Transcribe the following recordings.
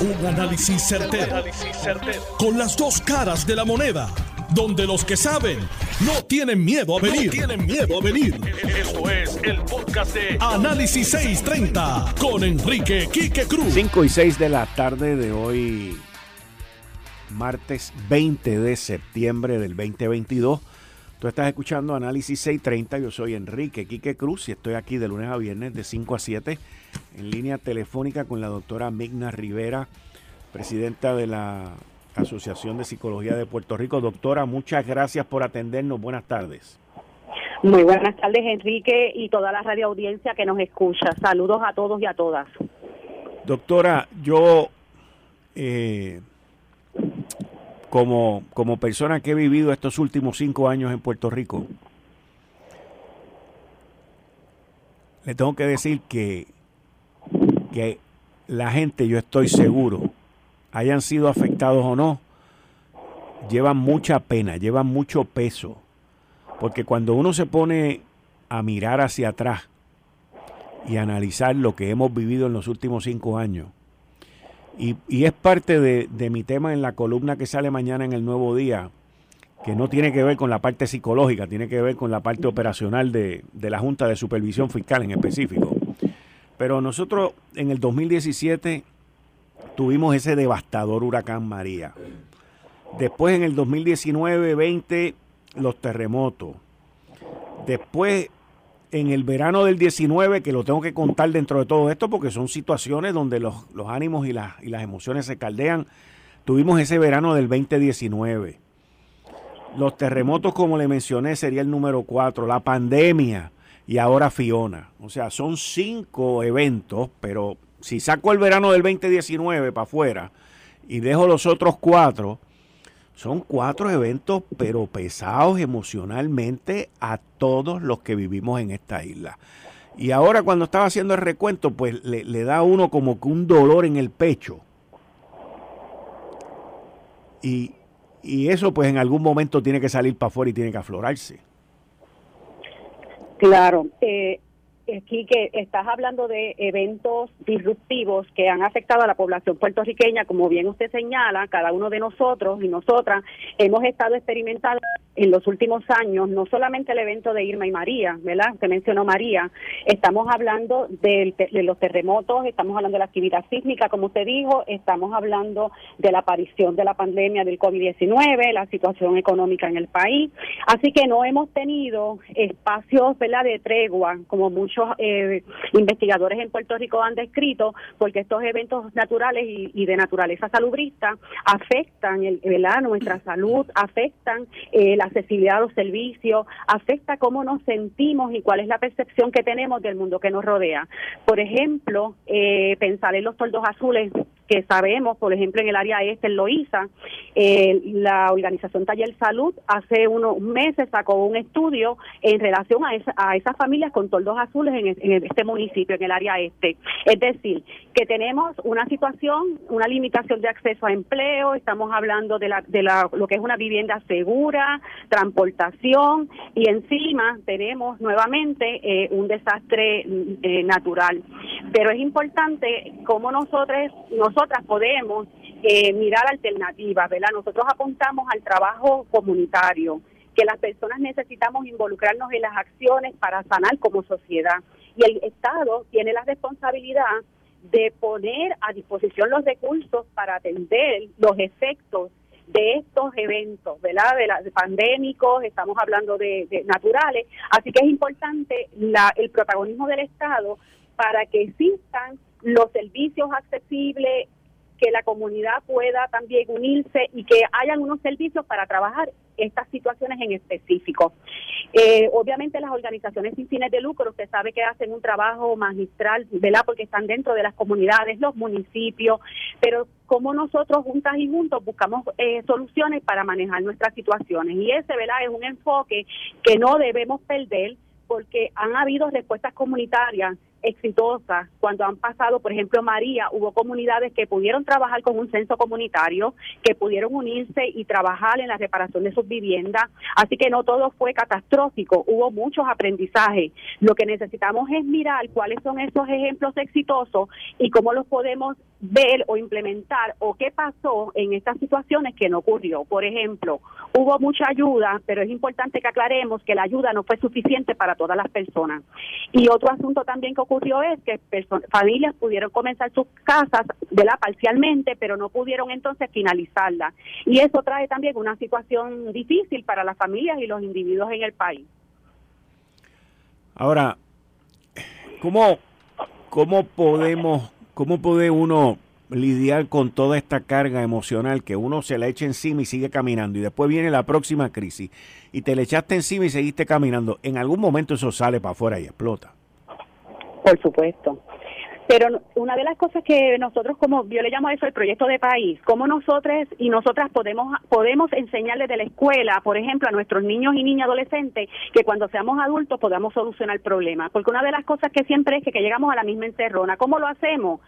Un análisis certero, Con las dos caras de la moneda. Donde los que saben no tienen miedo a venir. tienen miedo a venir. Esto es el podcast de Análisis 630 con Enrique Quique Cruz. 5 y 6 de la tarde de hoy, martes 20 de septiembre del 2022. Tú estás escuchando Análisis 630. Yo soy Enrique Quique Cruz y estoy aquí de lunes a viernes de 5 a 7 en línea telefónica con la doctora Migna Rivera, presidenta de la Asociación de Psicología de Puerto Rico. Doctora, muchas gracias por atendernos. Buenas tardes. Muy buenas tardes, Enrique, y toda la radio audiencia que nos escucha. Saludos a todos y a todas. Doctora, yo, eh, como, como persona que he vivido estos últimos cinco años en Puerto Rico, le tengo que decir que que la gente, yo estoy seguro, hayan sido afectados o no, llevan mucha pena, llevan mucho peso. Porque cuando uno se pone a mirar hacia atrás y analizar lo que hemos vivido en los últimos cinco años, y, es parte de, mi tema en la columna que sale mañana en el Nuevo Día, que no tiene que ver con la parte psicológica, tiene que ver con la parte operacional de, de la Junta de Supervisión Fiscal en específico. Pero nosotros en el 2017 tuvimos ese devastador huracán María. Después en el 2019-20 los terremotos. Después en el verano del 19, que lo tengo que contar dentro de todo esto porque son situaciones donde los, ánimos y, y las emociones se caldean, tuvimos ese verano del 2019. Los terremotos, como le mencioné, sería el número 4. La pandemia, y ahora Fiona. O sea, son cinco eventos, pero si saco el verano del 2019 para afuera y dejo los otros cuatro, son cuatro eventos, pero pesados emocionalmente a todos los que vivimos en esta isla. Y ahora cuando estaba haciendo el recuento, pues le, da a uno como que un dolor en el pecho. Y, y eso pues en algún momento tiene que salir para afuera y tiene que aflorarse. Claro, eh, aquí que estás hablando de eventos disruptivos que han afectado a la población puertorriqueña, como bien usted señala, cada uno de nosotros y nosotras hemos estado experimentando en los últimos años, no solamente el evento de Irma y María, ¿verdad? Usted mencionó María, estamos hablando de, los terremotos, estamos hablando de la actividad sísmica, como usted dijo, estamos hablando de la aparición de la pandemia del COVID-19, la situación económica en el país. Así que no hemos tenido espacios, ¿verdad?, de tregua, como muchos eh, investigadores en Puerto Rico han descrito, porque estos eventos naturales y, de naturaleza salubrista afectan, el, ¿verdad?, nuestra salud, afectan eh, la accesibilidad a los servicios, afecta cómo nos sentimos y cuál es la percepción que tenemos del mundo que nos rodea. Por ejemplo, eh, pensar en los toldos azules que sabemos, por ejemplo, en el área este, en Loíza, eh, la organización Taller Salud hace unos meses sacó un estudio en relación a, a esas familias con toldos azules en, este municipio, en el área este. Es decir, que tenemos una situación, una limitación de acceso a empleo, estamos hablando de, la, de la, lo que es una vivienda segura, transportación y encima tenemos nuevamente eh, un desastre eh, natural. Pero es importante cómo nosotros, nosotras podemos eh, mirar alternativas, ¿verdad? Nosotros apuntamos al trabajo comunitario, que las personas necesitamos involucrarnos en las acciones para sanar como sociedad. Y el Estado tiene la responsabilidad de poner a disposición los recursos para atender los efectos de estos eventos, ¿verdad? De, la, pandémicos, estamos hablando de, de, naturales, así que es importante la, el protagonismo del Estado para que existan los servicios accesibles, que la comunidad pueda también unirse y que hayan unos servicios para trabajar estas situaciones en específico. Eh, obviamente las organizaciones sin fines de lucro, usted sabe que hacen un trabajo magistral, ¿verdad? Porque están dentro de las comunidades, los municipios, pero como nosotros juntas y juntos buscamos eh, soluciones para manejar nuestras situaciones. Y ese, ¿verdad? Es un enfoque que no debemos perder porque han habido respuestas comunitarias exitosas cuando han pasado, por ejemplo, María, hubo comunidades que pudieron trabajar con un censo comunitario, que pudieron unirse y trabajar en la reparación de sus viviendas, así que no todo fue catastrófico, hubo muchos aprendizajes. Lo que necesitamos es mirar cuáles son esos ejemplos exitosos y cómo los podemos ver o implementar o qué pasó en estas situaciones que no ocurrió. Por ejemplo, hubo mucha ayuda, pero es importante que aclaremos que la ayuda no fue suficiente para todas las personas. Y otro asunto también que es que familias pudieron comenzar sus casas de la parcialmente, pero no pudieron entonces finalizarla. Y eso trae también una situación difícil para las familias y los individuos en el país. Ahora, ¿cómo, cómo podemos, cómo puede uno lidiar con toda esta carga emocional que uno se la echa encima y sigue caminando y después viene la próxima crisis y te le echaste encima y seguiste caminando, en algún momento eso sale para afuera y explota. Por supuesto. Pero una de las cosas que nosotros, como yo le llamo a eso el proyecto de país, cómo nosotros y nosotras podemos podemos enseñarles de la escuela, por ejemplo, a nuestros niños y niñas adolescentes, que cuando seamos adultos podamos solucionar el problema. Porque una de las cosas que siempre es que, llegamos a la misma encerrona. ¿Cómo lo hacemos?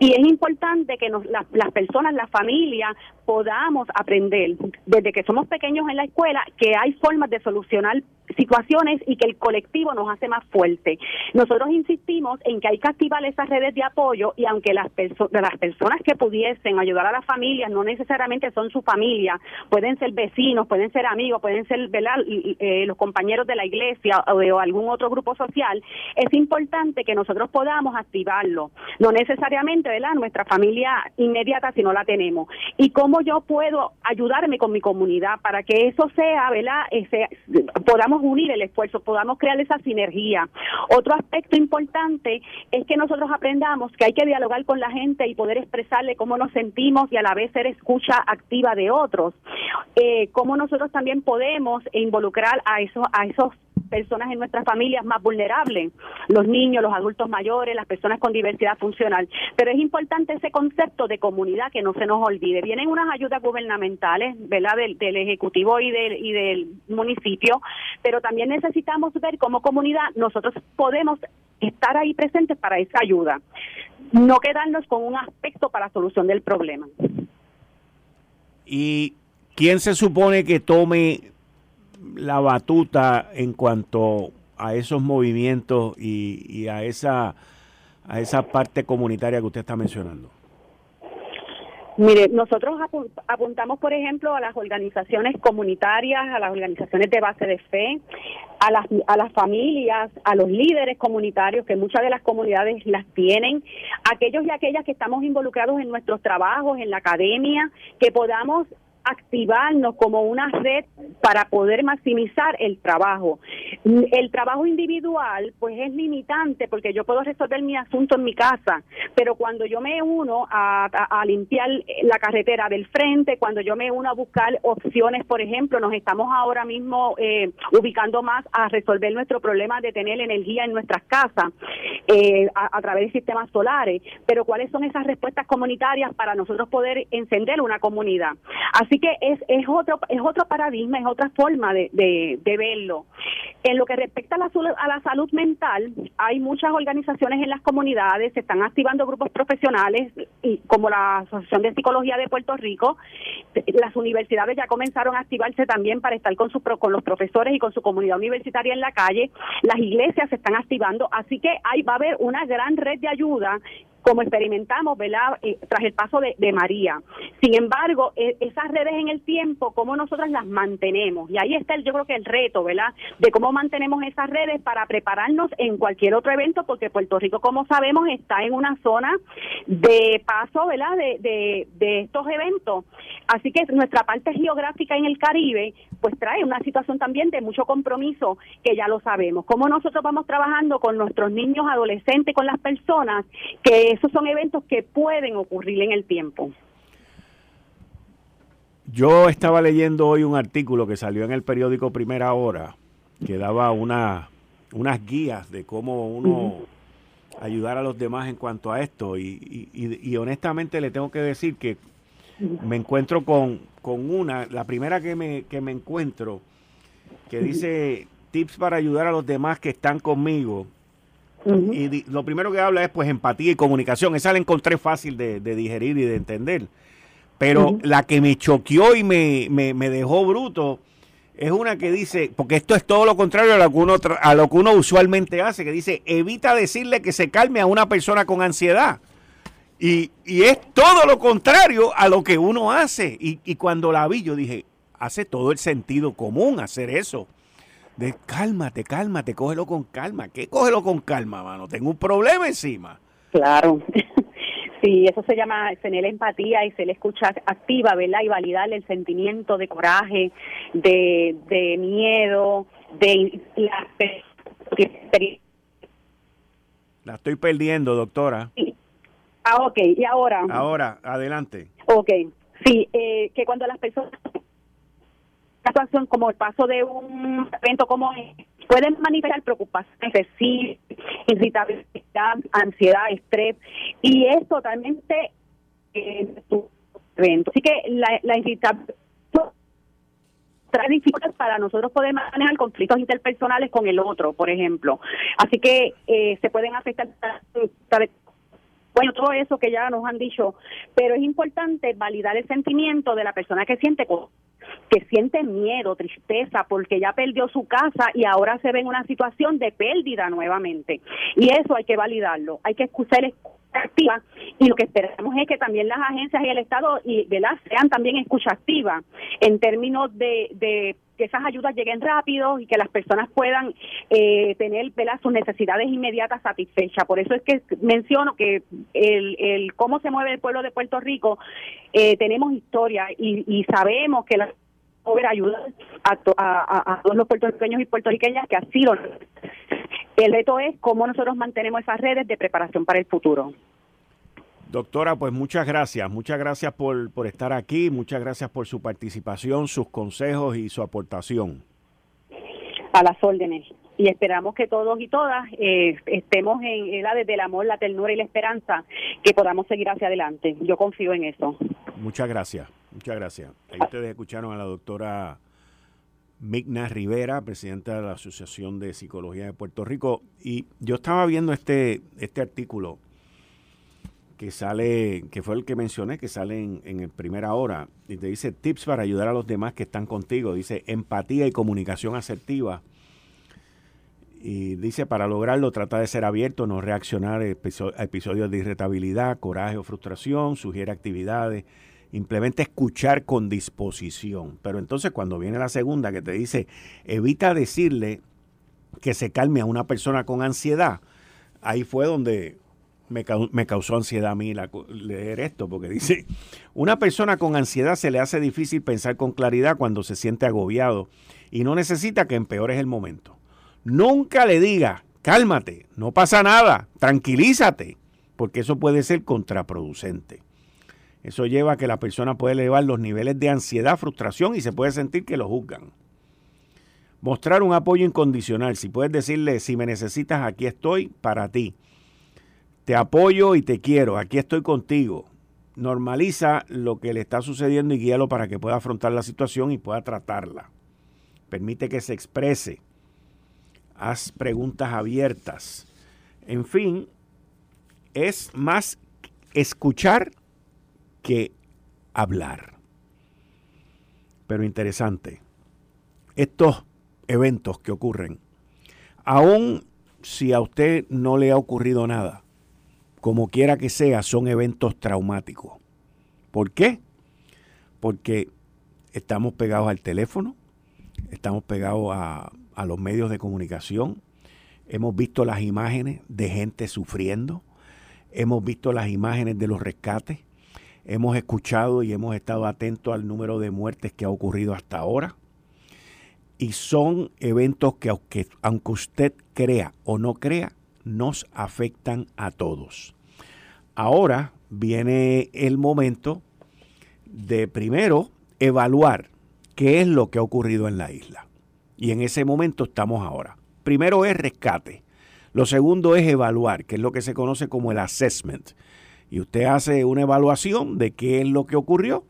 Y es importante que nos, las, las personas, la familia, podamos aprender desde que somos pequeños en la escuela que hay formas de solucionar situaciones y que el colectivo nos hace más fuerte. Nosotros insistimos en que hay que activar esas redes de apoyo y aunque las, las personas que pudiesen ayudar a las familias no necesariamente son su familia, pueden ser vecinos, pueden ser amigos, pueden ser eh, los compañeros de la iglesia o de algún otro grupo social, es importante que nosotros podamos activarlo. No necesariamente ¿verdad? nuestra familia inmediata si no la tenemos. ¿Y cómo yo puedo ayudarme con mi comunidad para que eso sea, ¿verdad? Ese, podamos unir el esfuerzo, podamos crear esa sinergia. Otro aspecto importante es que nosotros aprendamos que hay que dialogar con la gente y poder expresarle cómo nos sentimos y a la vez ser escucha activa de otros. Eh, cómo nosotros también podemos involucrar a esos, a esos personas en nuestras familias más vulnerables, los niños, los adultos mayores, las personas con diversidad funcional. Pero es importante ese concepto de comunidad que no se nos olvide. Vienen unas ayudas gubernamentales, ¿verdad?, del, Ejecutivo y del, y del municipio, pero también necesitamos ver cómo comunidad nosotros podemos estar ahí presentes para esa ayuda, no quedarnos con un aspecto para la solución del problema. ¿Y quién se supone que tome la batuta en cuanto a esos movimientos y, a esa a esa parte comunitaria que usted está mencionando? Mire, nosotros apuntamos, por ejemplo, a las organizaciones comunitarias, a las organizaciones de base de fe, a las, a las familias, a los líderes comunitarios, que muchas de las comunidades las tienen, aquellos y aquellas que estamos involucrados en nuestros trabajos, en la academia, que podamos activarnos como una red para poder maximizar el trabajo. El trabajo individual pues es limitante porque yo puedo resolver mi asunto en mi casa, pero cuando yo me uno a, limpiar la carretera del frente, cuando yo me uno a buscar opciones, por ejemplo, nos estamos ahora mismo eh, ubicando más a resolver nuestro problema de tener energía en nuestras casas eh, a, a través de sistemas solares, pero cuáles son esas respuestas comunitarias para nosotros poder encender una comunidad. Así que es, es, otro, es otro paradigma, es otra forma de, de, verlo. En lo que respecta a la, a la salud mental, hay muchas organizaciones en las comunidades, se están activando grupos profesionales, y como la Asociación de Psicología de Puerto Rico, las universidades ya comenzaron a activarse también para estar con, su, con los profesores y con su comunidad universitaria en la calle, las iglesias se están activando, así que ahí va a haber una gran red de ayuda como experimentamos, ¿verdad? Eh, tras el paso de, María. Sin embargo, e, esas redes en el tiempo, ¿cómo nosotras las mantenemos? Y ahí está, el, yo creo que el reto, ¿verdad? De cómo mantenemos esas redes para prepararnos en cualquier otro evento, porque Puerto Rico, como sabemos, está en una zona de paso, ¿verdad? De, de, de estos eventos. Así que nuestra parte geográfica en el Caribe, pues trae una situación también de mucho compromiso, que ya lo sabemos. Cómo nosotros vamos trabajando con nuestros niños, adolescentes, con las personas que esos son eventos que pueden ocurrir en el tiempo. Yo estaba leyendo hoy un artículo que salió en el periódico Primera Hora, que daba una, unas guías de cómo uno ayudar a los demás en cuanto a esto. Y, honestamente le tengo que decir que me encuentro con, con, una, la primera que me, que me encuentro, que dice tips para ayudar a los demás que están conmigo y lo primero que habla es pues empatía y comunicación. Esa la encontré fácil de, digerir y de entender. Pero la que me choqueó y me, me, dejó bruto es una que dice, porque esto es todo lo contrario a lo, que uno, a lo que uno usualmente hace, que dice, evita decirle que se calme a una persona con ansiedad. Y, es todo lo contrario a lo que uno hace. Y, y cuando la vi, yo dije, hace todo el sentido común hacer eso. De cálmate, cálmate, cógelo con calma. ¿Qué cógelo con calma, mano? Tengo un problema encima. Claro. Sí, eso se llama tener empatía y ser escucha activa, ¿verdad? Y validar el sentimiento de coraje, de, de miedo, de la La estoy perdiendo, doctora. Ah, ok. ¿Y ahora? Ahora, adelante. Ok. Sí, eh, que cuando las personas situación como el paso de un evento como pueden manifestar preocupación irritabilidad, ansiedad, estrés y es totalmente eh, evento. Así que la, la irritabilidad trae dificultades para nosotros poder manejar conflictos interpersonales con el otro, por ejemplo. Así que eh, se pueden afectar bueno, todo eso que ya nos han dicho, pero es importante validar el sentimiento de la persona que siente que siente miedo, tristeza, porque ya perdió su casa y ahora se ve en una situación de pérdida nuevamente. Y eso hay que validarlo, hay que escuchar activa y lo que esperamos es que también las agencias y el Estado y ¿verdad? sean también escucha activa en términos de, de que esas ayudas lleguen rápido y que las personas puedan eh, tener ¿verdad? sus necesidades inmediatas satisfechas. Por eso es que menciono que el, el cómo se mueve el pueblo de Puerto Rico, eh, tenemos historia y, y sabemos que la ayuda a, a, a, todos los puertorriqueños y puertorriqueñas que así lo el reto es cómo nosotros mantenemos esas redes de preparación para el futuro. Doctora, pues muchas gracias, muchas gracias por, por estar aquí, muchas gracias por su participación, sus consejos y su aportación. A las órdenes. Y esperamos que todos y todas eh, estemos en la desde el amor, la ternura y la esperanza, que podamos seguir hacia adelante. Yo confío en eso. Muchas gracias, muchas gracias. Ahí ustedes escucharon a la doctora Migna Rivera, presidenta de la Asociación de Psicología de Puerto Rico. Y yo estaba viendo este, este artículo que sale, que fue el que mencioné, que sale en, en primera hora, y te dice tips para ayudar a los demás que están contigo. Dice empatía y comunicación asertiva. Y dice, para lograrlo, trata de ser abierto, no reaccionar a episodios de irritabilidad, coraje o frustración, sugiere actividades, implemente escuchar con disposición. Pero entonces cuando viene la segunda que te dice, evita decirle que se calme a una persona con ansiedad, ahí fue donde me, causó ansiedad a mí leer esto, porque dice, una persona con ansiedad se le hace difícil pensar con claridad cuando se siente agobiado y no necesita que empeores el momento. Nunca le diga, cálmate, no pasa nada, tranquilízate, porque eso puede ser contraproducente. Eso lleva a que la persona puede elevar los niveles de ansiedad, frustración y se puede sentir que lo juzgan. Mostrar un apoyo incondicional. Si puedes decirle, si me necesitas, aquí estoy para ti te apoyo y te quiero, aquí estoy contigo. Normaliza lo que le está sucediendo y guíalo para que pueda afrontar la situación y pueda tratarla. Permite que se exprese. Haz preguntas abiertas. En fin, es más escuchar que hablar. Pero interesante, estos eventos que ocurren, aun si a usted no le ha ocurrido nada, como quiera que sea, son eventos traumáticos. ¿Por qué? Porque estamos pegados al teléfono, estamos pegados a, los medios de comunicación, hemos visto las imágenes de gente sufriendo, hemos visto las imágenes de los rescates, hemos escuchado y hemos estado atentos al número de muertes que ha ocurrido hasta ahora. Y son eventos que aunque usted crea o no crea, nos afectan a todos. Ahora viene el momento de primero evaluar qué es lo que ha ocurrido en la isla. Y en ese momento estamos ahora. Primero es rescate. Lo segundo es evaluar, que es lo que se conoce como el assessment. Y usted hace una evaluación de qué es lo que ocurrió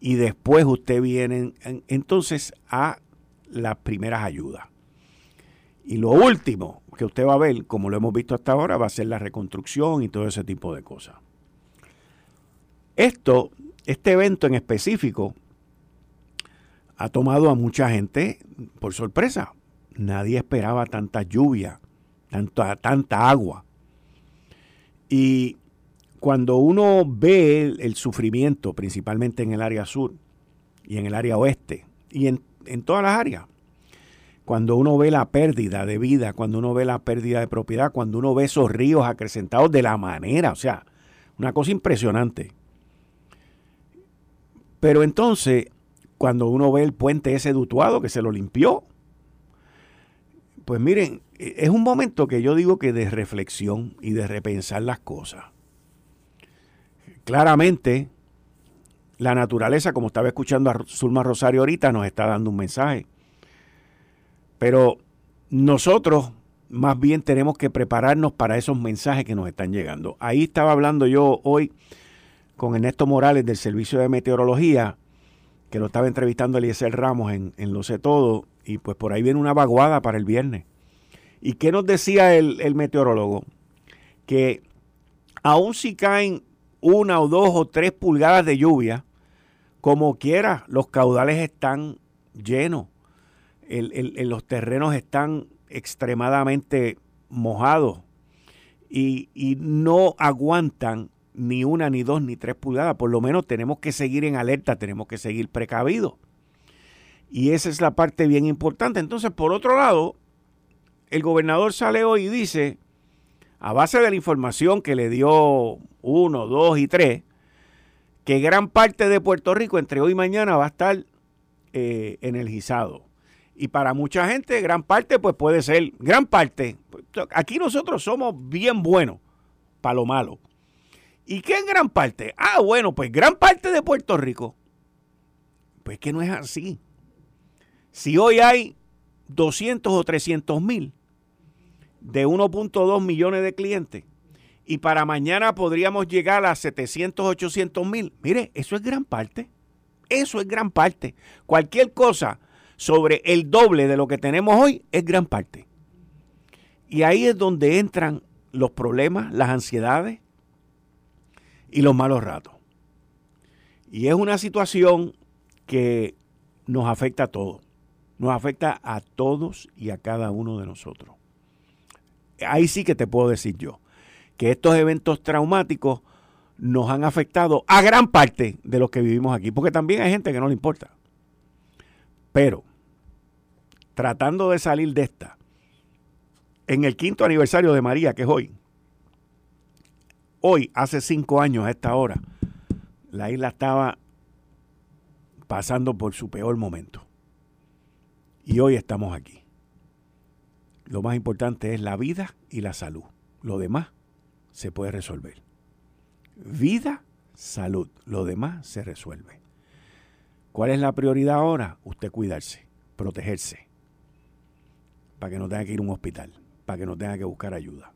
y después usted viene entonces a las primeras ayudas. Y lo último que usted va a ver, como lo hemos visto hasta ahora, va a ser la reconstrucción y todo ese tipo de cosas. Esto, este evento en específico, ha tomado a mucha gente por sorpresa. Nadie esperaba tanta lluvia, tanta, tanta agua. Y cuando uno ve el, sufrimiento, principalmente en el área sur y en el área oeste y en, en todas las áreas, cuando uno ve la pérdida de vida, cuando uno ve la pérdida de propiedad, cuando uno ve esos ríos acrecentados de la manera, o sea, una cosa impresionante. Pero entonces, cuando uno ve el puente ese dutuado que se lo limpió, pues miren, e, es un momento que yo digo que de reflexión y de repensar las cosas. Claramente, la naturaleza, como estaba escuchando a Zulma Rosario ahorita, nos está dando un mensaje. Pero nosotros más bien tenemos que prepararnos para esos mensajes que nos están llegando. Ahí estaba hablando yo hoy con Ernesto Morales del Servicio de Meteorología, que lo estaba entrevistando Eliezer Ramos en, en Lo sé todo, y pues por ahí viene una vaguada para el viernes. ¿Y qué nos decía el, el meteorólogo? Que aun si caen una o dos o tres pulgadas de lluvia, como quiera, los caudales están llenos, los terrenos están extremadamente mojados y, no aguantan ni una, ni dos, ni tres pulgadas. Por lo menos tenemos que seguir en alerta, tenemos que seguir precavidos. Y esa es la parte bien importante. Entonces, por otro lado, el gobernador sale hoy y dice, a base de la información que le dio uno, dos y tres, que gran parte de Puerto Rico entre hoy y mañana va a estar eh, energizado. Y para mucha gente, gran parte, pues puede ser, gran parte. Aquí nosotros somos bien buenos para lo malo. ¿Y qué en gran parte? Ah, bueno, pues gran parte de Puerto Rico. Pues que no es así. Si hoy hay 200 o 300 mil de 1.2 millones de clientes y para mañana podríamos llegar a 700, 800 mil, mire, eso es gran parte. Eso es gran parte. Cualquier cosa sobre el doble de lo que tenemos hoy es gran parte. Y ahí es donde entran los problemas, las ansiedades, y los malos ratos. Y es una situación que nos afecta a todos. Nos afecta a todos y a cada uno de nosotros. Ahí sí que te puedo decir yo que estos eventos traumáticos nos han afectado a gran parte de los que vivimos aquí, porque también hay gente que no le importa. Pero, tratando de salir de esta, en el quinto aniversario de María, que es hoy, Hoy, hace cinco años a esta hora, la isla estaba pasando por su peor momento. Y hoy estamos aquí. Lo más importante es la vida y la salud. Lo demás se puede resolver. Vida, salud. Lo demás se resuelve. ¿Cuál es la prioridad ahora? Usted cuidarse, protegerse, para que no tenga que ir a un hospital, para que no tenga que buscar ayuda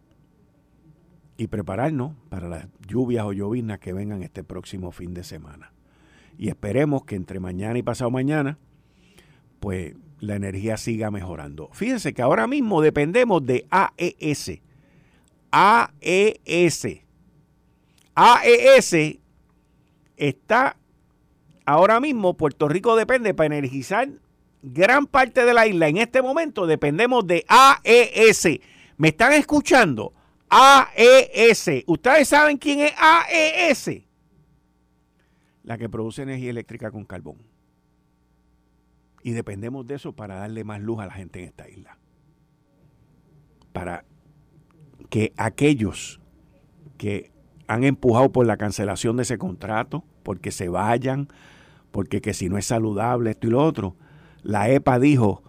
y prepararnos para las lluvias o lloviznas que vengan este próximo fin de semana. Y esperemos que entre mañana y pasado mañana, pues la energía siga mejorando. Fíjense que ahora mismo dependemos de AES. AES. AES está ahora mismo, Puerto Rico depende para energizar gran parte de la isla. En este momento dependemos de AES. ¿Me están escuchando? AES. ¿Ustedes saben quién es AES? La que produce energía eléctrica con carbón. Y dependemos de eso para darle más luz a la gente en esta isla. Para que aquellos que han empujado por la cancelación de ese contrato, porque se vayan, porque que si no es saludable esto y lo otro, la EPA dijo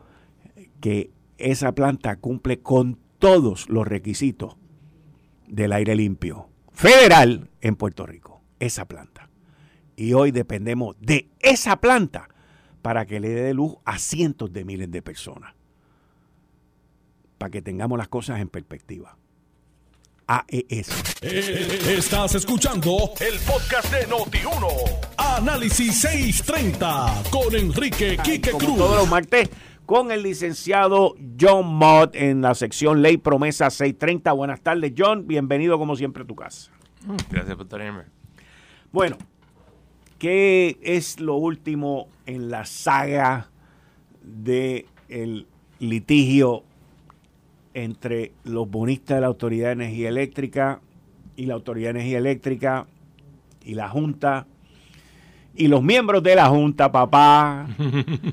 que esa planta cumple con todos los requisitos del aire limpio federal en Puerto Rico, esa planta. Y hoy dependemos de esa planta para que le dé luz a cientos de miles de personas. Para que tengamos las cosas en perspectiva. AES. Eh, estás escuchando el podcast de Noti1. Análisis 630 con Enrique Quique Cruz. Todos los martes con el licenciado John Mott en la sección Ley Promesa 630. Buenas tardes, John. Bienvenido como siempre a tu casa. Gracias por tenerme. Bueno, ¿qué es lo último en la saga del el litigio entre los bonistas de la Autoridad de Energía Eléctrica y la Autoridad de Energía Eléctrica y la Junta y los miembros de la Junta, papá,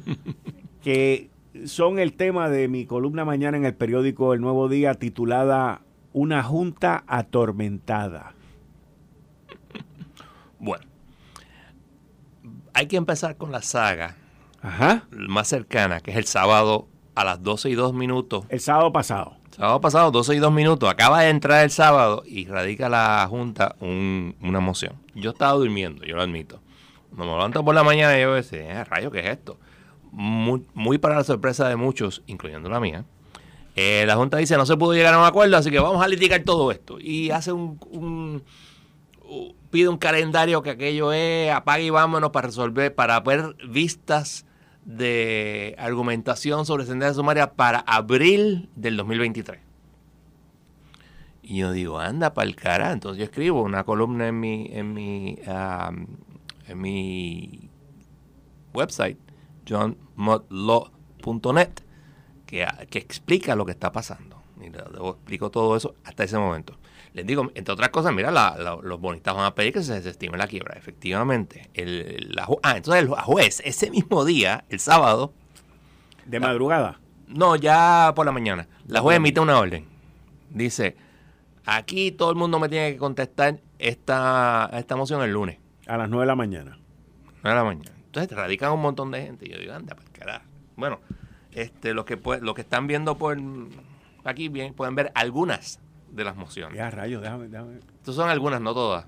que son el tema de mi columna mañana en el periódico El Nuevo Día titulada Una Junta atormentada. Bueno, hay que empezar con la saga Ajá. más cercana, que es el sábado a las 12 y 2 minutos. El sábado pasado. Sábado pasado, 12 y 2 minutos. Acaba de entrar el sábado y radica la Junta una moción. Yo estaba durmiendo, yo lo admito. Cuando me levanto por la mañana, yo decía, eh, rayo, ¿qué es esto? Muy, para la sorpresa de muchos, incluyendo la mía, eh, la Junta dice, no se pudo llegar a un acuerdo, así que vamos a litigar todo esto. Y hace un, pide un calendario que aquello es, apague y vámonos para resolver, para ver vistas de argumentación sobre sentencia sumaria para abril del 2023. Y yo digo, anda para el cara. Entonces yo escribo una columna en mi, en mi, en mi website, johnmodlaw.net, que, que explica lo que está pasando. Y le explico todo eso hasta ese momento. Les digo, entre otras cosas, mira, los bonistas van a pedir que se desestime la quiebra. Efectivamente. El, ah, entonces el juez, ese mismo día, el sábado. ¿De madrugada? No, ya por la mañana. La juez emite una orden. Dice, aquí todo el mundo me tiene que contestar esta, esta moción el lunes. A las 9 de la mañana. 9 de la mañana. Entonces te radican un montón de gente. Y yo digo, anda, pues carajo. Bueno, este, los que, lo que están viendo por aquí bien, pueden ver algunas de las mociones. Ya, rayos, déjame, déjame. Estas son algunas, no todas.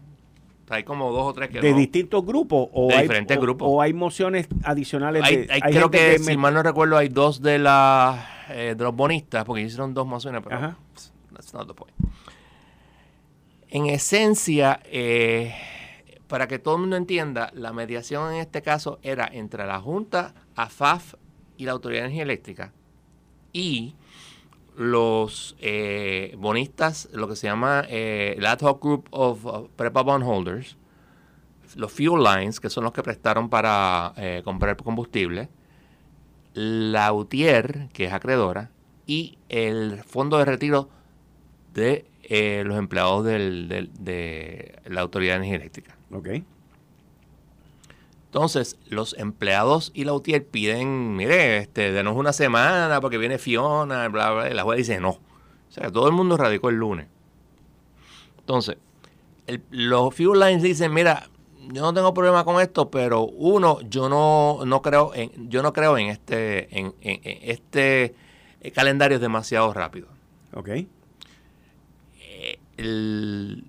hay como dos o tres que ¿De distintos grupos? O de hay, diferentes grupos. O hay mociones adicionales? de, creo que, si mal no recuerdo, hay dos de, la, eh, de los bonistas, porque hicieron dos mociones, pero Ajá. that's not the point. En esencia, eh, para que todo el mundo entienda, la mediación en este caso era entre la Junta, AFAF y la Autoridad de Energía Eléctrica y los eh, bonistas, lo que se llama eh, el Ad hoc Group of Prepa Bondholders, los Fuel Lines, que son los que prestaron para eh, comprar combustible, la UTIER, que es acreedora, y el Fondo de Retiro de los empleados de la Autoridad de Energía Eléctrica. Okay. Entonces, los empleados y la UTIER piden, mire, este, denos una semana porque viene Fiona, bla, bla, y la jueza dice no. O sea, todo el mundo radicó el lunes. Entonces, los Fuel Lines dicen, mira, yo no tengo problema con esto, pero uno, yo no, no creo en, yo no creo en este, en, este calendario es demasiado rápido. Ok. Eh, el,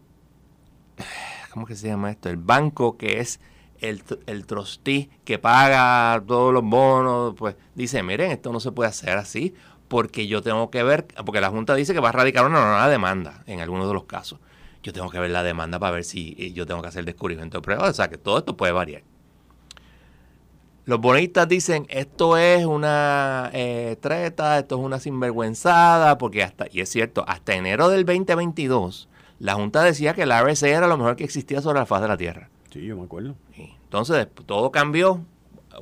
¿Cómo que se llama esto? El banco que es el, el trustee que paga todos los bonos, pues dice, miren, esto no se puede hacer así porque yo tengo que ver, porque la Junta dice que va a radicar una demanda en algunos de los casos. Yo tengo que ver la demanda para ver si eh, yo tengo que hacer descubrimiento de pruebas. O sea que todo esto puede variar. Los bonistas dicen, esto es una eh, treta, esto es una sinvergüenzada, porque hasta, y es cierto, hasta enero del 2022, la Junta decía que la RSA era lo mejor que existía sobre la faz de la Tierra. Sí, yo me acuerdo. Entonces, todo cambió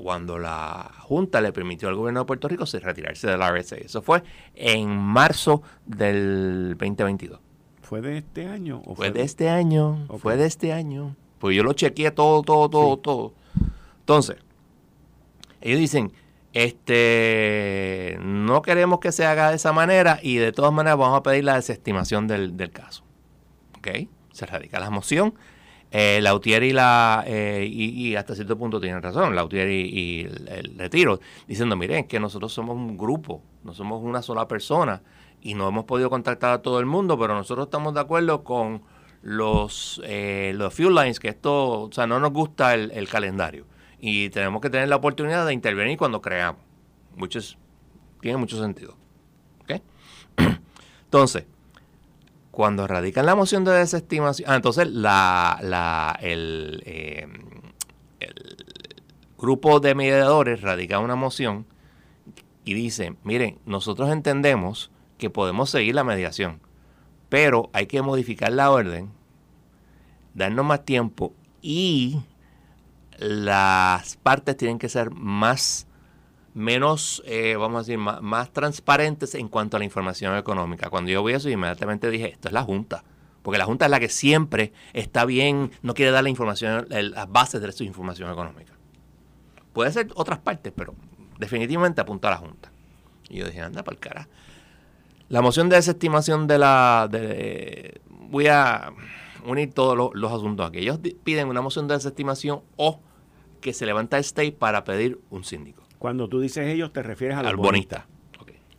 cuando la Junta le permitió al gobierno de Puerto Rico retirarse del RSA. Eso fue en marzo del 2022. ¿Fue de este año? fue, de este año. Fue de este año. Pues yo lo chequeé todo, todo, todo, todo. Entonces, ellos dicen, este, no queremos que se haga de esa manera y de todas maneras vamos a pedir la desestimación del, del caso. ¿Ok? Se radica la moción eh, Lautier y la eh, y, hasta cierto punto tienen razón, Lautier y, y el, retiro, diciendo, miren, que nosotros somos un grupo, no somos una sola persona y no hemos podido contactar a todo el mundo, pero nosotros estamos de acuerdo con los, eh, los fuel lines, que esto, o sea, no nos gusta el, calendario y tenemos que tener la oportunidad de intervenir cuando creamos. Muchos, tiene mucho sentido. ¿Ok? Entonces, cuando radican la moción de desestimación, ah, entonces la, la, el, eh, el, grupo de mediadores radica una moción y dice, miren, nosotros entendemos que podemos seguir la mediación, pero hay que modificar la orden, darnos más tiempo y las partes tienen que ser más menos, eh, vamos a decir, más, transparentes en cuanto a la información económica. Cuando yo vi eso, inmediatamente dije, esto es la Junta. Porque la Junta es la que siempre está bien, no quiere dar la información, las bases de su información económica. Puede ser otras partes, pero definitivamente apunta a la Junta. Y yo dije, anda para el cara. La moción de desestimación de la... De, voy a unir todos los, asuntos aquí. Ellos piden una moción de desestimación o que se levanta el state para pedir un síndico. Cuando tú dices ellos, te refieres a al bonista.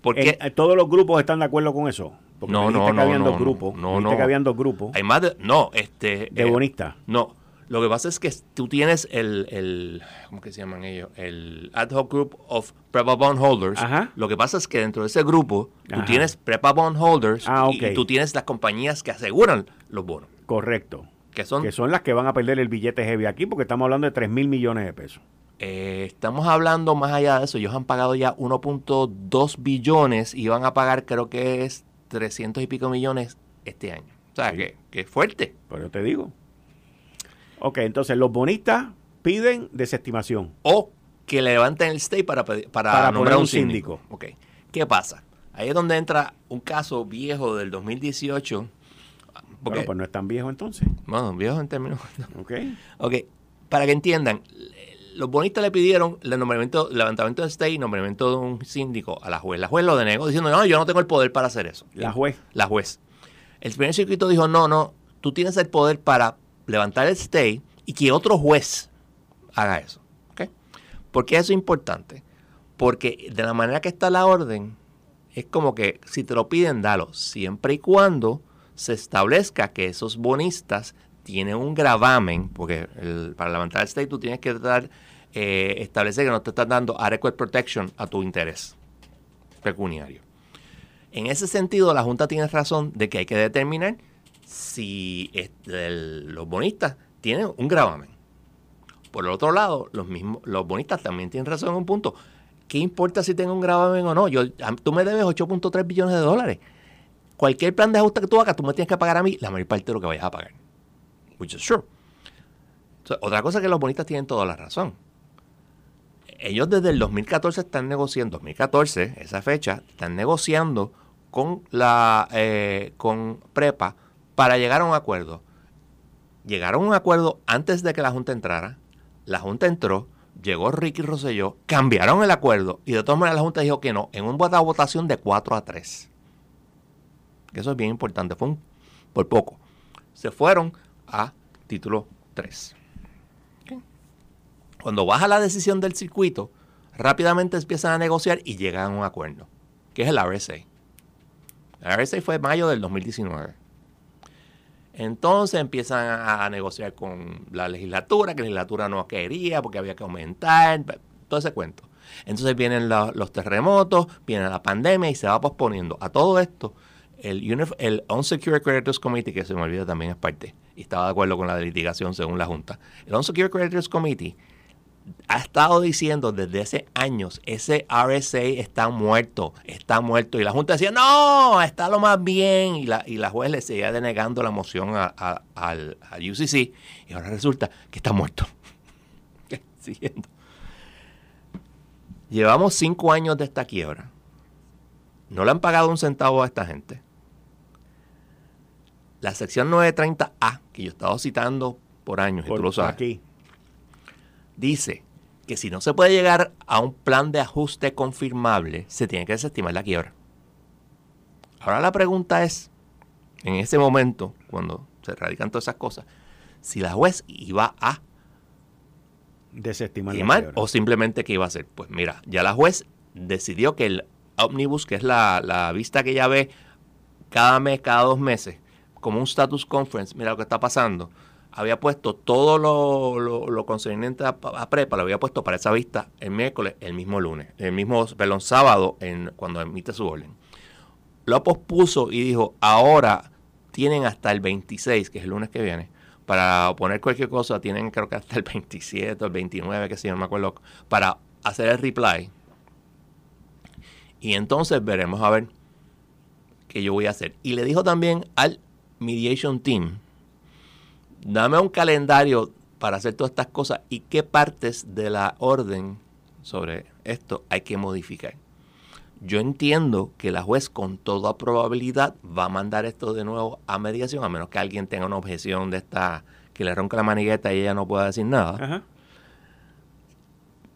Porque eh, todos los grupos están de acuerdo con eso. no, no, no, habían no, dos grupos. No, no. que habían dos grupos. Hay más de, no, este. De eh, bonistas. No. Lo que pasa es que tú tienes el, el ¿cómo que se llaman ellos? El Ad Hoc Group of Prepa Bond Holders. Ajá. Lo que pasa es que dentro de ese grupo tú tienes Prepa Bond Holders ah, y, tú tienes las compañías que aseguran los bonos. Correcto. Que son, que son las que van a perder el billete heavy aquí porque estamos hablando de 3 mil millones de pesos. Eh, estamos hablando más allá de eso. Ellos han pagado ya 1.2 billones y van a pagar creo que es 300 y pico millones este año. O sea, que, es fuerte. Pero te digo. Ok, entonces los bonistas piden desestimación. O que levanten el state para, para, para nombrar un síndico. Ok. ¿Qué pasa? Ahí es donde entra un caso viejo del 2018. bueno, pues no es tan viejo entonces. Bueno, viejo en términos. Ok. Ok. Para que entiendan, los bonistas le pidieron el nombramiento, levantamiento de stay y nombramiento de un síndico a la juez. La juez lo denegó diciendo, no, yo no tengo el poder para hacer eso. La juez. La juez. El primer circuito dijo, no, no, tú tienes el poder para levantar el stay y que otro juez haga eso. ¿Okay? ¿Por qué eso es importante? Porque de la manera que está la orden, es como que si te lo piden, dalo, siempre y cuando se establezca que esos bonistas tiene un gravamen, porque para levantar el state tú tienes que estar, eh, establecer que no te estás dando adequate protection a tu interés pecuniario. En ese sentido, la Junta tiene razón de que hay que determinar si los bonistas tienen un gravamen. Por el otro lado, los mismos, los bonistas también tienen razón en un punto. ¿Qué importa si tengo un gravamen o no? Yo, tú me debes 8.3 billones de dólares. Cualquier plan de ajuste que tú hagas, tú me tienes que pagar a mí la mayor parte de lo que vayas a pagar which is true. otra cosa que los bonistas tienen toda la razón. Ellos desde el 2014 están negociando, 2014, esa fecha, están negociando con la eh, con Prepa para llegar a un acuerdo. Llegaron a un acuerdo antes de que la Junta entrara. La Junta entró, llegó Ricky Rosselló, cambiaron el acuerdo y de todas maneras la Junta dijo que no, en una votación de 4 a 3. Eso es bien importante, fue por poco. Se fueron a título 3. Cuando baja la decisión del circuito, rápidamente empiezan a negociar y llegan a un acuerdo, que es el RSA. El RSA fue en mayo del 2019. Entonces empiezan a, negociar con la legislatura, que la legislatura no quería porque había que aumentar, todo ese cuento. Entonces vienen los terremotos, viene la pandemia y se va posponiendo. A todo esto, el, el Unsecured Creditors Committee, que se me olvida también es parte, y estaba de acuerdo con la litigación según la Junta. El Unsecured Creditors Committee ha estado diciendo desde hace años, ese RSA está muerto, está muerto. Y la Junta decía, no, está lo más bien. Y la, y la juez le seguía denegando la moción al, UCC. Y ahora resulta que está muerto. Siguiendo. Llevamos cinco años de esta quiebra. No le han pagado un centavo a esta gente. La sección 930A, que yo he estado citando por años, y tú lo sabes, aquí. dice que si no se puede llegar a un plan de ajuste confirmable, se tiene que desestimar la quiebra. Ahora la pregunta es, en ese momento, cuando se radican todas esas cosas, si la juez iba a desestimar la quiebra. o simplemente qué iba a hacer. Pues mira, ya la juez decidió que el omnibus, que es la, la vista que ella ve cada mes, cada dos meses, como un status conference, mira lo que está pasando, había puesto todo lo, lo, concerniente a, prepa, lo había puesto para esa vista el miércoles, el mismo lunes, el mismo, perdón, sábado, en, cuando emite su orden. Lo pospuso y dijo, ahora tienen hasta el 26, que es el lunes que viene, para poner cualquier cosa, tienen creo que hasta el 27 o el 29, que si no me acuerdo, para hacer el reply. Y entonces veremos a ver qué yo voy a hacer. Y le dijo también al Mediation Team, dame un calendario para hacer todas estas cosas y qué partes de la orden sobre esto hay que modificar. Yo entiendo que la juez con toda probabilidad va a mandar esto de nuevo a mediación, a menos que alguien tenga una objeción de esta, que le ronca la manigueta y ella no pueda decir nada. Ajá.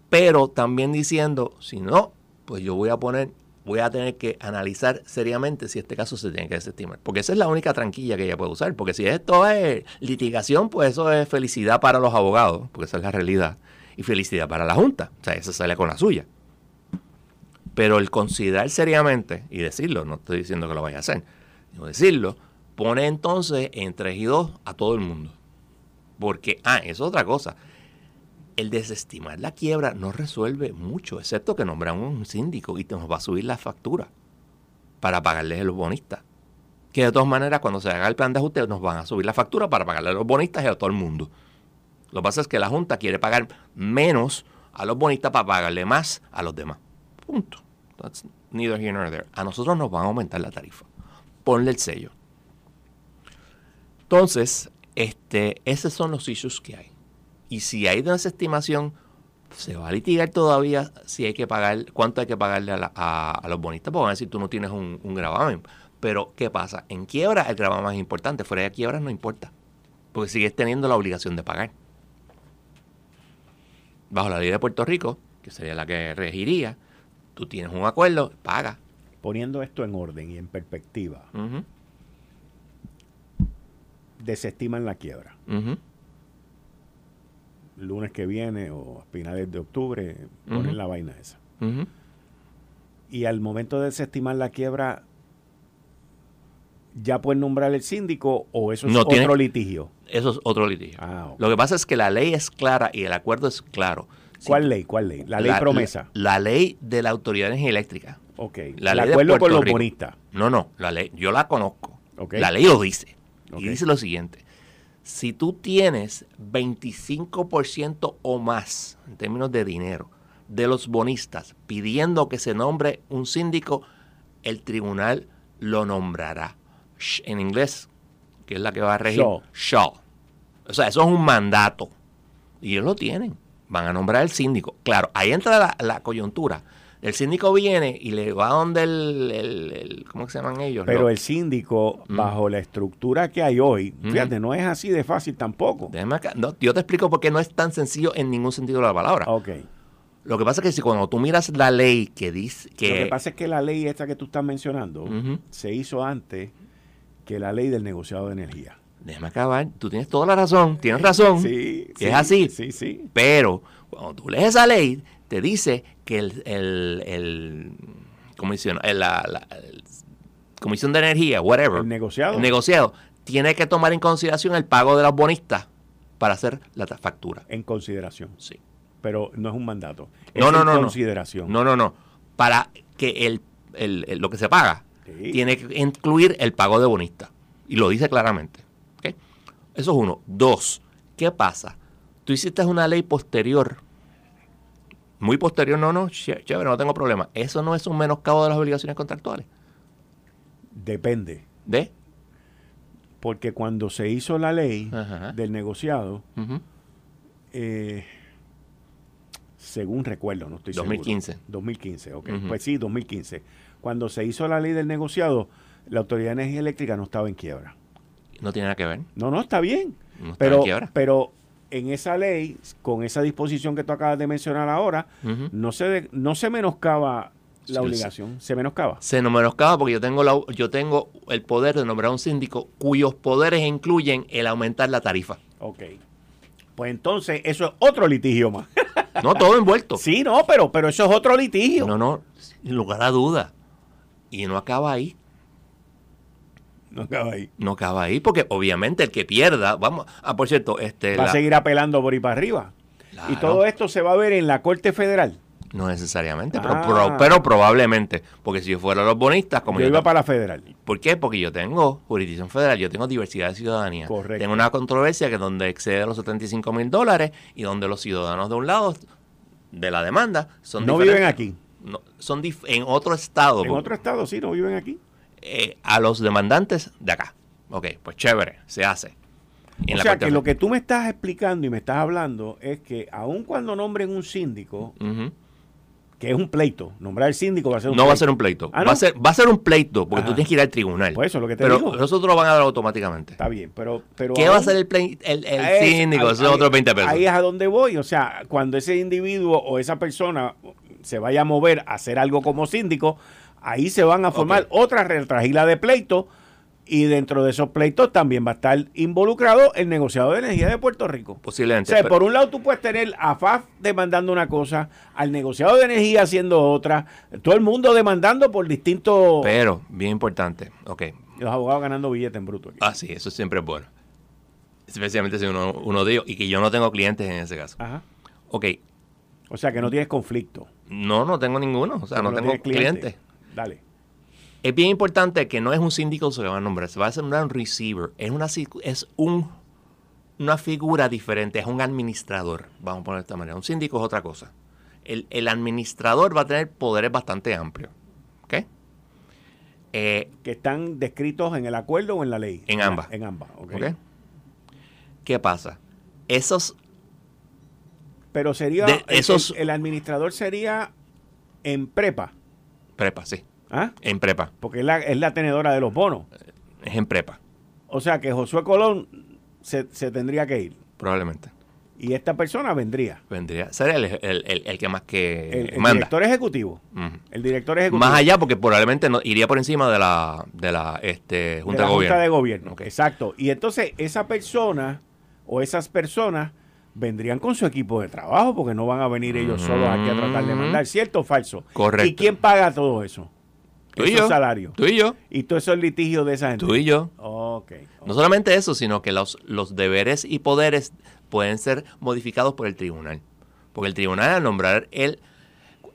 Pero también diciendo, si no, pues yo voy a poner, voy a tener que analizar seriamente si este caso se tiene que desestimar. Porque esa es la única tranquilla que ella puede usar. Porque si esto es litigación, pues eso es felicidad para los abogados, porque esa es la realidad. Y felicidad para la Junta. O sea, esa sale con la suya. Pero el considerar seriamente y decirlo, no estoy diciendo que lo vaya a hacer, sino decirlo, pone entonces en 3 y 2 a todo el mundo. Porque, ah, es otra cosa. El desestimar la quiebra no resuelve mucho, excepto que nombramos un síndico y nos va a subir la factura para pagarles a los bonistas. Que de todas maneras, cuando se haga el plan de ajuste, nos van a subir la factura para pagarle a los bonistas y a todo el mundo. Lo que pasa es que la Junta quiere pagar menos a los bonistas para pagarle más a los demás. Punto. That's neither here nor there. A nosotros nos van a aumentar la tarifa. Ponle el sello. Entonces, este, esos son los issues que hay. Y si hay desestimación, se va a litigar todavía si hay que pagar, cuánto hay que pagarle a, la- a- a los bonistas, porque van a decir tú no tienes un, un gravamen. Pero, ¿qué pasa? En quiebra el gravamen es importante, fuera de quiebra no importa. Porque sigues teniendo la obligación de pagar. Bajo la ley de Puerto Rico, que sería la que regiría, tú tienes un acuerdo, paga. Poniendo esto en orden y en perspectiva, desestiman la quiebra. ujú, Lunes que viene o a finales de octubre ponen la vaina esa. Y al momento de desestimar la quiebra, ¿ya pueden nombrar el síndico o eso es No, otro tiene- litigio? Eso es otro litigio. Ah. Lo que pasa es que la ley es clara y el acuerdo es claro. ¿Cuál ley? ¿Cuál ley? La ley promesa. La, la ley de la Autoridad de Energía Eléctrica. ok. la el ley de acuerdo con los bonistas. No, no, la ley, yo la conozco. La ley lo dice. Y dice lo siguiente. Si tú tienes 25% o más en términos de dinero de los bonistas pidiendo que se nombre un síndico, el tribunal lo nombrará. En inglés, que es la que va a regir. Shall. Shall. O sea, eso es un mandato. Y ellos lo tienen. Van a nombrar el síndico. Claro, ahí entra la, la coyuntura. El síndico viene y le va donde el, el- el- ¿cómo se llaman ellos? Pero Los- el síndico, Mm. bajo la estructura que hay hoy, Mm. fíjate, no es así de fácil tampoco. Déjame acá. No, yo te explico por qué no es tan sencillo en ningún sentido de la palabra. Ok. Lo que pasa es que si cuando tú miras la ley que dice que... Lo que pasa es que la ley esta que tú estás mencionando Ujú. se hizo antes que la ley del negociado de energía. Déjame acabar. Tú tienes toda la razón. Tienes razón. Sí, es así. Sí, sí. Pero cuando tú lees esa ley, te dice que el... el, el comisión, el- la, la- el- comisión de energía, whatever. El negociado. El negociado tiene que tomar en consideración el pago de los bonistas para hacer la factura. En consideración. Sí. Pero no es un mandato. Es No, no, en no, no. consideración. No, no, no. Para que el, el- lo que se paga Sí. tiene que incluir el pago de bonista. Y lo dice claramente. ¿ok? Eso es uno. Dos, ¿qué pasa? Tú hiciste una ley posterior. Muy posterior, no, no, ché- chévere, no tengo problema. Eso no es un menoscabo de las obligaciones contractuales. Depende. ¿De? Porque cuando se hizo la ley Ajá. del negociado, eh, según recuerdo, no estoy 2015. seguro. 2015, ok. Ujú. Pues sí, 2015. Cuando se hizo la ley del negociado, la Autoridad de Energía Eléctrica no estaba en quiebra. No tiene nada que ver. No, no, está bien. No está pero, en quiebra. pero en esa ley, con esa disposición que tú acabas de mencionar ahora, no se de- no se menoscaba la obligación, se menoscaba. Se no menoscaba porque yo tengo, la, yo tengo el poder de nombrar un síndico cuyos poderes incluyen el aumentar la tarifa. Ok. Pues entonces, eso es otro litigio más. No todo envuelto. sí, no, pero, pero eso es otro litigio. No, no, sin lugar a duda. Y no acaba ahí. No acaba ahí. No acaba ahí porque obviamente el que pierda, vamos, ah, por cierto, este... Va la- a seguir apelando por ahí para arriba. Y todo esto se va a ver en la Corte Federal. No necesariamente, pero, Ah. pero probablemente. Porque si yo fuera los bonistas, como Yo yo iba para la Federal. ¿Por qué? Porque yo tengo jurisdicción federal, yo tengo diversidad de ciudadanía. Correcto. Tengo una controversia que donde excede los 75 mil dólares y donde los ciudadanos de un lado de la demanda son No viven aquí. No, son en otro estado. En otro estado, sí, no viven aquí. Eh, a los demandantes de acá. Ok, pues chévere, se hace. En o la sea, que lo que tú me estás explicando y me estás hablando es que aun cuando nombren un síndico, que es un pleito. Nombrar el síndico va a ser un no pleito. va a ser un pleito. Ah, ¿no? va, a ser, va a ser un pleito porque Ajá. tú tienes que ir al tribunal. Pues eso es lo que te pero digo. nosotros lo van a dar automáticamente. Está bien, pero... pero ¿Qué aún- va a hacer el, plei- el, el Es- síndico? Esos otros 20 pesos. Ahí es a donde voy. O sea, cuando ese individuo o esa persona se vaya a mover a hacer algo como síndico, ahí se van a formar Ok. otras retragilas de pleitos y dentro de esos pleitos también va a estar involucrado el negociado de energía de Puerto Rico. O Posiblemente. sea, pero- por un lado tú puedes tener a FAF demandando una cosa, al negociado de energía haciendo otra, todo el mundo demandando por distintos... pero, bien importante. Ok. los abogados ganando billetes en bruto. aquí. Ah, sí, eso siempre es bueno. Especialmente si uno, uno de ellos, y que yo no tengo clientes en ese caso. Ajá. Ok. O sea que no tienes conflicto. No, no tengo ninguno. O sea, no, tengo tienes cliente. Dale. Es bien importante que no es un síndico se va a nombrar, se va a hacer un receiver. Es una es un una figura diferente, es un administrador, vamos a poner de esta manera. Un síndico es otra cosa. El, el administrador va a tener poderes bastante amplios. ¿Ok? Eh, que están descritos en el acuerdo o en la ley. En ambas. En ambas, ok. ¿Qué pasa? Esos Pero sería, De esos- el, el administrador sería en prepa, prepa, sí, ¿ah? en prepa, porque es la, es la tenedora de los bonos. es en prepa, O sea que Josué Colón se, se tendría que ir probablemente. y esta persona vendría. Vendría, sería el, el- el- el que más que El, manda. director ejecutivo. El director ejecutivo. Más allá, porque probablemente no, iría por encima de la, de la este, Junta de Gobierno. Junta de Gobierno. Exacto. Y entonces esa persona o esas personas vendrían con su equipo de trabajo porque no van a venir ellos solos aquí a tratar de mandar, ¿cierto o falso? Correcto. ¿Y quién paga todo eso? Tú y yo. salarios. Tú y yo. Y todos esos litigios de esa gente. Tú y yo. Ok. No solamente eso, sino que los, los deberes y poderes pueden ser modificados por el tribunal. Porque el tribunal, al nombrar el,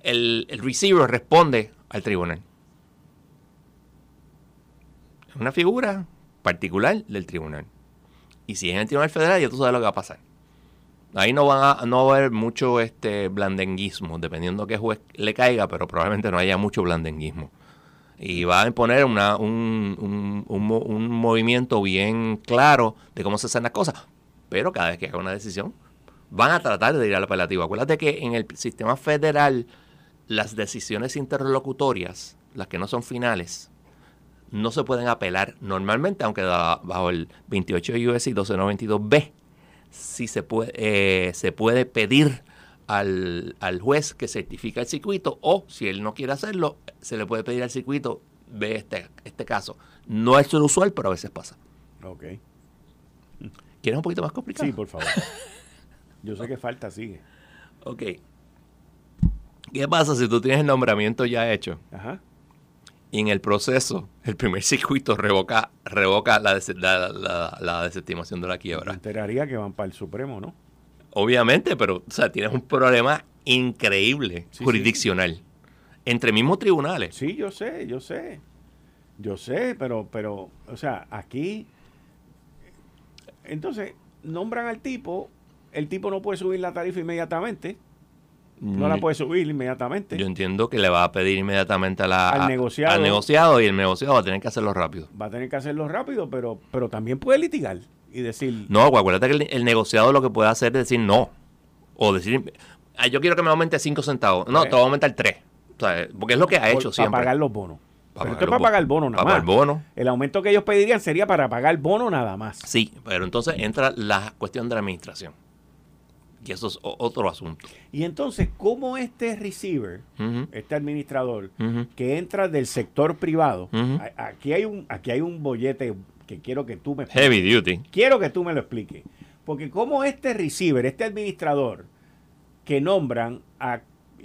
el, el receiver, responde al tribunal. Es una figura particular del tribunal. Y si es en el tribunal federal, ya tú sabes lo que va a pasar. Ahí no, van a, no va a haber mucho este blandenguismo, dependiendo qué juez le caiga, pero probablemente no haya mucho blandenguismo. Y va a imponer un, un- un un movimiento bien claro de cómo se hacen las cosas. Pero cada vez que haga una decisión, van a tratar de ir al apelativo. Acuérdate que en el sistema federal, las decisiones interlocutorias, las que no son finales, no se pueden apelar normalmente, aunque bajo el 28 USC 1292B, sí se puede, eh, se puede pedir al, al juez que certifica el circuito o si él no quiere hacerlo, se le puede pedir al circuito, ve este, este caso. No es lo usual, pero a veces pasa. Ok. ¿Quieres un poquito más complicado? Sí, por favor. Yo sé que falta, sigue. Ok. ¿Qué pasa si tú tienes el nombramiento ya hecho Ajá. y en el proceso el primer circuito revoca, revoca la, des- la, la- la desestimación de la Me quiebra? enteraría que van para el Supremo, ¿no? Obviamente, pero o sea, tienes un problema increíble Sí, jurisdiccional entre mismos tribunales. Sí, yo sé, yo sé. Yo sé, pero, pero, o sea, aquí. Entonces, nombran al tipo, el tipo no puede subir la tarifa inmediatamente, no la Mm, puede subir inmediatamente. Yo entiendo que le va a pedir inmediatamente a la, Al a- negociado. al negociado y el negociado va a tener que hacerlo rápido. Va a tener que hacerlo rápido, pero, pero también puede litigar y decir, No, acuérdate que el, el negociado lo que puede hacer es decir no. O decir, "Ah, yo quiero que me aumente 5 centavos. No, Eh. te voy a aumentar 3. porque es lo que ha por- hecho para siempre. pagar los bonos. Para pero pagar esto es los para pagar el bono nada Para más. pagar el bono. El aumento que ellos pedirían sería para pagar el bono nada más. Sí, pero entonces entra la cuestión de la administración. Y eso es o- otro asunto. Y entonces, ¿cómo este receiver, este administrador, que entra del sector privado, aquí hay un aquí hay un bollete que quiero que tú me Heavy duty. quiero que tú me lo expliques, porque como este receiver, este administrador que nombran a-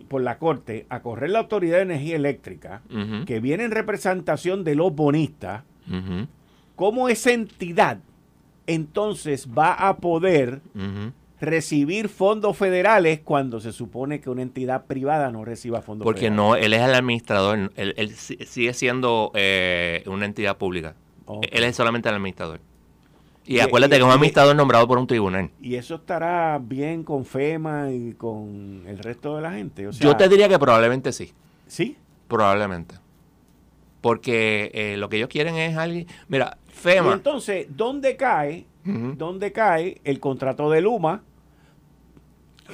por la corte a correr la autoridad de energía eléctrica, que viene en representación de los bonistas, ujú, cómo esa entidad entonces va a poder recibir fondos federales cuando se supone que una entidad privada no reciba fondos Porque federales. no, él es el administrador. Él, él si- sigue siendo eh, una entidad pública. Él es solamente el administrador. Y, Y- acuérdate y- que es un administrador nombrado por un tribunal. Y eso estará bien con FEMA y con el resto de la gente. O sea, Yo te diría que probablemente sí. Sí, Probablemente. Porque eh, lo que ellos quieren es alguien. Mira, Y FEMA. entonces, ¿dónde cae, dónde cae el contrato de Luma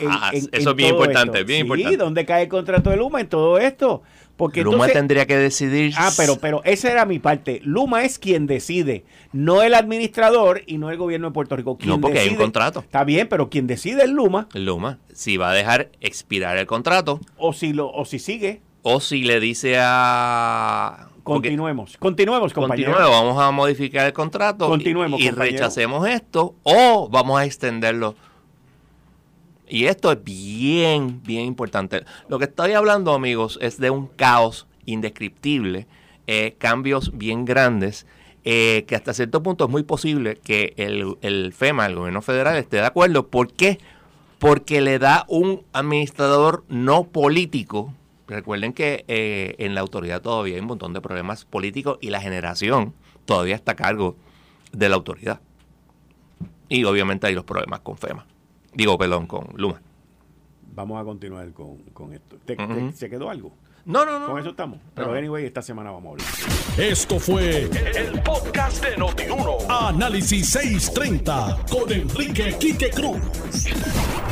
Ah, eso es bien importante, bien importante. ¿dónde cae el contrato de Luma en todo esto? Porque Luma tendría que decidir. Ah, pero, pero esa era mi parte. Luma es quien decide, no el administrador y no el gobierno de Puerto Rico. no, porque hay un contrato. Está bien, pero quien decide es Luma. Luma. Si va a dejar expirar el contrato. O si, lo, o si sigue. O si le dice a. Continuemos, continuemos, compañero. Continuemos, vamos a modificar el contrato. Continuemos, y, y rechacemos esto. O vamos a extenderlo y esto es bien, bien importante. Lo que estoy hablando, amigos, es de un caos indescriptible, eh, cambios bien grandes, eh, que hasta cierto punto es muy posible que el, FEMA, el gobierno federal, esté de acuerdo. ¿Por qué? Porque le da un administrador no político. Recuerden que eh, en la autoridad todavía hay un montón de problemas políticos y la generación todavía está a cargo de la autoridad. Y obviamente hay los problemas con FEMA. Digo, perdón, con Luma. Vamos a continuar con, esto. ¿Se quedó algo? No, no, no. Con eso estamos. Pero anyway, esta semana vamos a hablar. Esto fue el, podcast de Notiuno. Análisis 630 con Enrique Quique Cruz.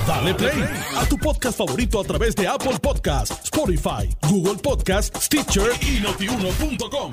Dale play a tu podcast favorito a través de Apple Podcasts, Spotify, Google Podcasts, Stitcher y notiuno.com.